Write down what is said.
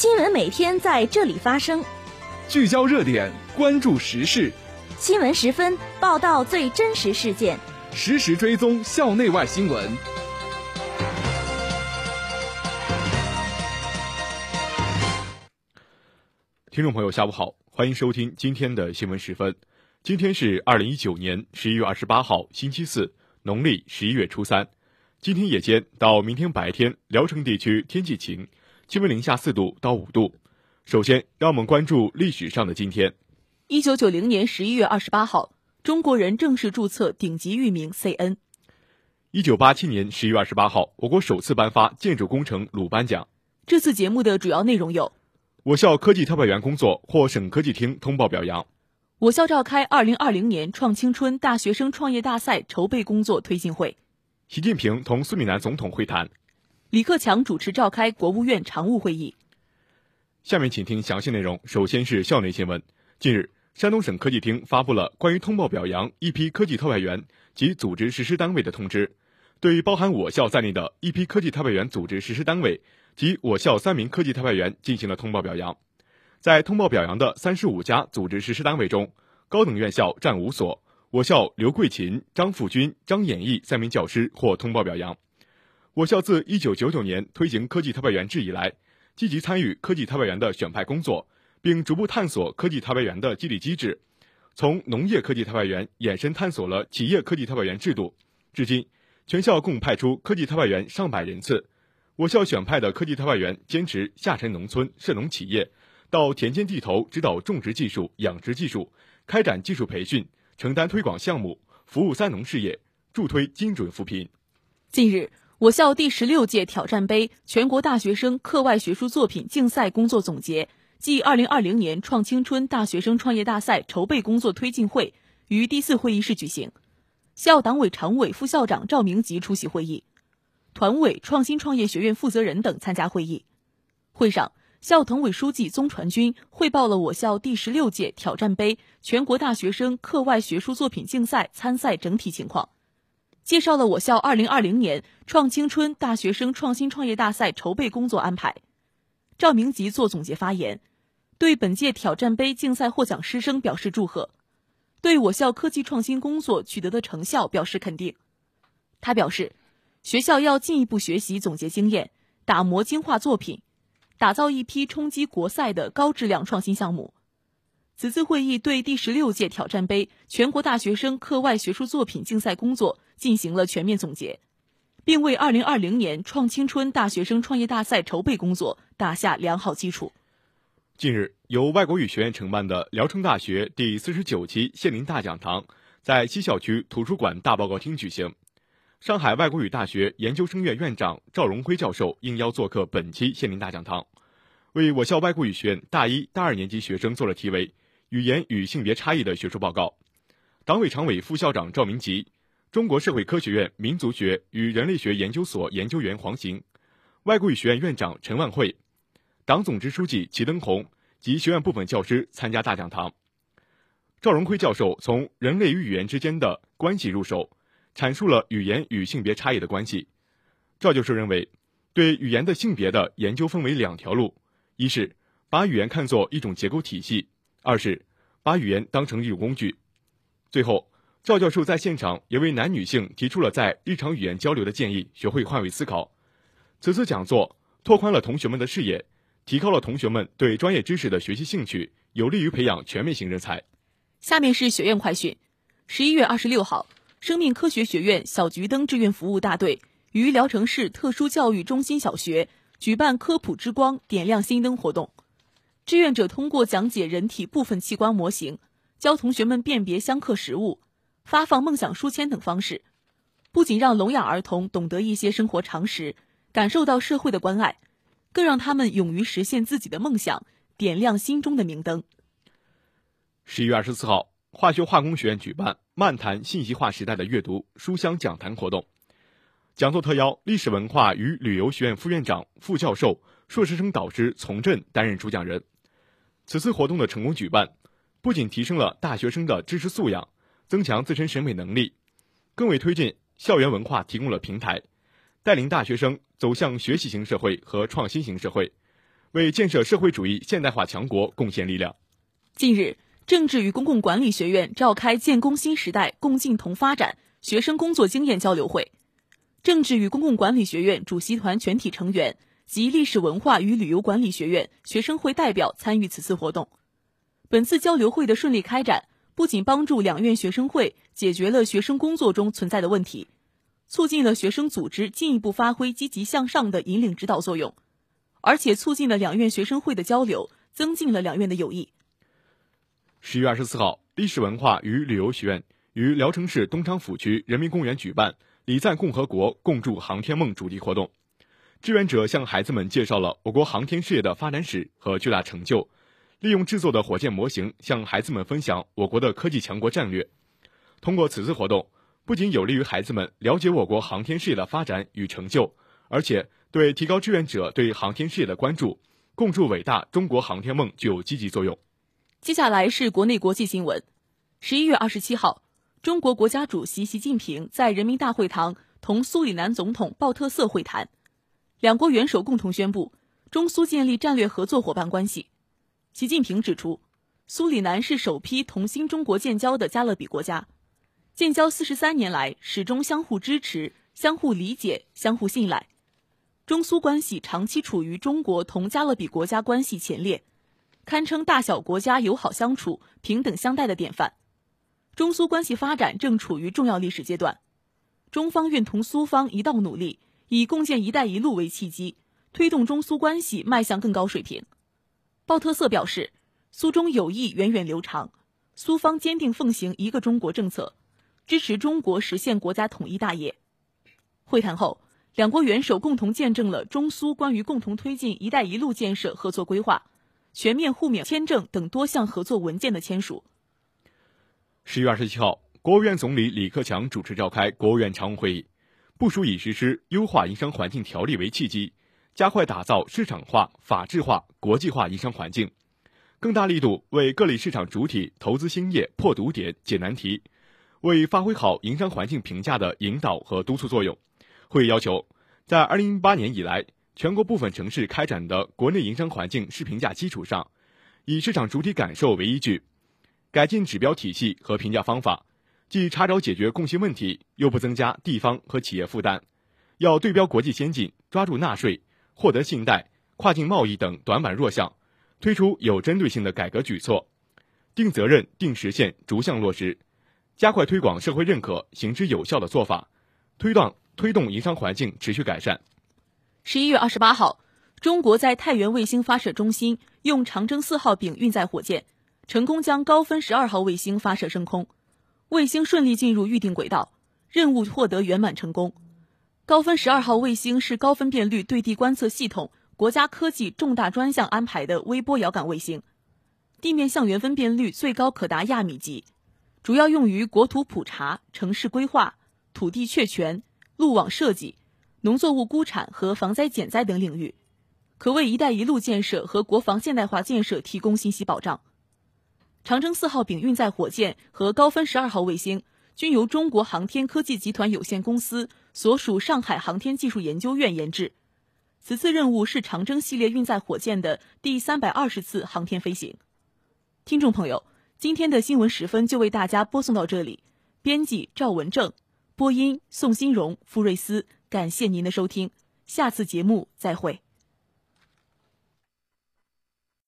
新闻每天在这里发生，聚焦热点，关注时事。新闻十分报道最真实事件，实时追踪校内外新闻。听众朋友，下午好，欢迎收听今天的新闻十分。今天是二零一九年十一月二十八号，星期四，农历十一月初三。今天夜间到明天白天，聊城地区天气晴，气温零下四度到五度。首先，让我们关注历史上的今天。一九九零年十一月二十八号，中国人正式注册顶级域名 CN。一九八七年十一月二十八号，我国首次颁发建筑工程鲁班奖。这次节目的主要内容有：我校科技特派员工作获省科技厅通报表扬；我校召开二零二零年创青春大学生创业大赛筹备工作推进会。习近平同苏里南总统会谈，李克强主持召开国务院常务会议。下面请听详细内容。首先是校内新闻。近日，山东省科技厅发布了关于通报表扬一批科技特派员及组织实施单位的通知，对包含我校在内的一批科技特派员组织实施单位及我校三名科技特派员进行了通报表扬。在通报表扬的三十五家组织实施单位中，高等院校占五所。我校刘桂琴、张富军、张演义三名教师获通报表扬。我校自一九九九年推行科技特派员制以来，积极参与科技特派员的选派工作，并逐步探索科技特派员的激励机制，从农业科技特派员延伸探索了企业科技特派员制度。至今，全校共派出科技特派员上百人次。我校选派的科技特派员坚持下沉农村、涉农企业，到田间地头指导种植技术、养殖技术，开展技术培训。承担推广项目，服务三农事业，助推精准扶贫。近日，我校第十六届挑战杯全国大学生课外学术作品竞赛工作总结暨二零二零年创青春大学生创业大赛筹备工作推进会于第四会议室举行，校党委常委、副校长赵明吉出席会议，团委、创新创业学院负责人等参加会议。会上。校党委书记宗传军汇报了我校第十六届挑战杯全国大学生课外学术作品竞赛参赛整体情况，介绍了我校二零二零年创青春大学生创新创业大赛筹备工作安排。赵明吉做总结发言，对本届挑战杯竞赛获奖师生表示祝贺，对我校科技创新工作取得的成效表示肯定。他表示，学校要进一步学习总结经验，打磨精化作品。打造一批冲击国赛的高质量创新项目。此次会议对第十六届挑战杯全国大学生课外学术作品竞赛工作进行了全面总结，并为二零二零年创青春大学生创业大赛筹备工作打下良好基础。近日，由外国语学院承办的聊城大学第四十九期县林大讲堂在西校区图书馆大报告厅举行。上海外国语大学研究生院院长赵荣辉教授应邀做客本期县林大讲堂，为我校外国语学院大一、大二年级学生做了题为“语言与性别差异”的学术报告。党委常委、副校长赵明吉，中国社会科学院民族学与人类学研究所研究员黄行，外国语学院院长陈万惠，党总支书记齐登红及学院部分教师参加大讲堂。赵荣辉教授从人类与语言之间的关系入手。阐述了语言与性别差异的关系。赵教授认为，对语言的性别的研究分为两条路：一是把语言看作一种结构体系；二是把语言当成一种工具。最后，赵教授在现场也为男女性提出了在日常语言交流的建议，学会换位思考。此次讲座拓宽了同学们的视野，提高了同学们对专业知识的学习兴趣，有利于培养全面型人才。下面是学院快讯：十一月二十六号。生命科学学院小桔灯志愿服务大队于聊城市特殊教育中心小学举办“科普之光，点亮心灯”活动。志愿者通过讲解人体部分器官模型、教同学们辨别相克食物、发放梦想书签等方式，不仅让聋哑儿童懂得一些生活常识，感受到社会的关爱，更让他们勇于实现自己的梦想，点亮心中的明灯。十一月二十四号。化学化工学院举办“漫谈信息化时代的阅读”书香讲坛活动，讲座特邀历史文化与旅游学院副院长、副教授、硕士生导师从振担任主讲人。此次活动的成功举办，不仅提升了大学生的知识素养，增强自身审美能力，更为推进校园文化提供了平台，带领大学生走向学习型社会和创新型社会，为建设社会主义现代化强国贡献力量。近日，政治与公共管理学院召开“建功新时代，共进同发展”学生工作经验交流会。政治与公共管理学院主席团全体成员及历史文化与旅游管理学院学生会代表参与此次活动。本次交流会的顺利开展，不仅帮助两院学生会解决了学生工作中存在的问题，促进了学生组织进一步发挥积极向上的引领指导作用，而且促进了两院学生会的交流，增进了两院的友谊。十月二十四号，历史文化与旅游学院于聊城市东昌府区人民公园举办。礼赞共和国，共筑航天梦主题活动，志愿者向孩子们介绍了我国航天事业的发展史和巨大成就，利用制作的火箭模型向孩子们分享我国的科技强国战略。通过此次活动，不仅有利于孩子们了解我国航天事业的发展与成就，而且对提高志愿者对航天事业的关注，共筑伟大中国航天梦具有积极作用。接下来是国内国际新闻。十一月二十七号。中国国家主席习近平在人民大会堂同苏里南总统鲍特瑟会谈，两国元首共同宣布中苏建立战略合作伙伴关系。习近平指出，苏里南是首批同新中国建交的加勒比国家，建交四十三年来始终相互支持、相互理解、相互信赖，中苏关系长期处于中国同加勒比国家关系前列，堪称大小国家友好相处、平等相待的典范。中苏关系发展正处于重要历史阶段，中方愿同苏方一道努力，以共建“一带一路”为契机，推动中苏关系迈向更高水平。鲍特瑟表示，苏中友谊源远流长，苏方坚定奉行一个中国政策，支持中国实现国家统一大业。会谈后，两国元首共同见证了中苏关于共同推进“一带一路”建设合作规划、全面互免签证等多项合作文件的签署。十月二十七号，国务院总理李克强主持召开国务院常务会议，部署以实施优化营商环境条例为契机，加快打造市场化、法治化、国际化营商环境，更大力度为各类市场主体投资兴业破堵点、解难题，为发挥好营商环境评价的引导和督促作用。会议要求，在二零一八年以来，全国部分城市开展的国内营商环境试评价基础上，以市场主体感受为依据。改进指标体系和评价方法，既查找解决共性问题，又不增加地方和企业负担。要对标国际先进，抓住纳税、获得信贷、跨境贸易等短板弱项，推出有针对性的改革举措，定责任、定时限，逐项落实，加快推广社会认可、行之有效的做法，推动推动营商环境持续改善。十一月二十八号，中国在太原卫星发射中心用长征四号丙运载火箭。成功将高分十二号卫星发射升空，卫星顺利进入预定轨道，任务获得圆满成功。高分十二号卫星是高分辨率对地观测系统国家科技重大专项安排的微波遥感卫星，地面向源分辨率最高可达亚米级，主要用于国土普查、城市规划、土地确权、路网设计、农作物估产和防灾减灾等领域，可为“一带一路”建设和国防现代化建设提供信息保障。长征四号丙运载火箭和高分十二号卫星均由中国航天科技集团有限公司所属上海航天技术研究院研制。此次任务是长征系列运载火箭的第三百二十次航天飞行。听众朋友，今天的新闻时分就为大家播送到这里。编辑赵文正，播音宋新荣、傅瑞思。感谢您的收听，下次节目再会。